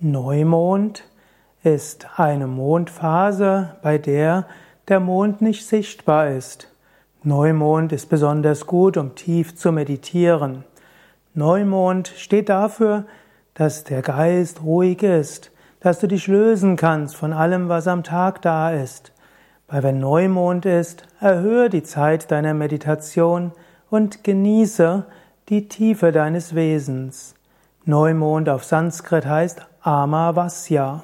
Neumond ist eine Mondphase, bei der der Mond nicht sichtbar ist. Neumond ist besonders gut, um tief zu meditieren. Neumond steht dafür, dass der Geist ruhig ist, dass du dich lösen kannst von allem, was am Tag da ist. Weil wenn Neumond ist, erhöhe die Zeit deiner Meditation und genieße die Tiefe deines Wesens. Neumond auf Sanskrit heißt Amavasya.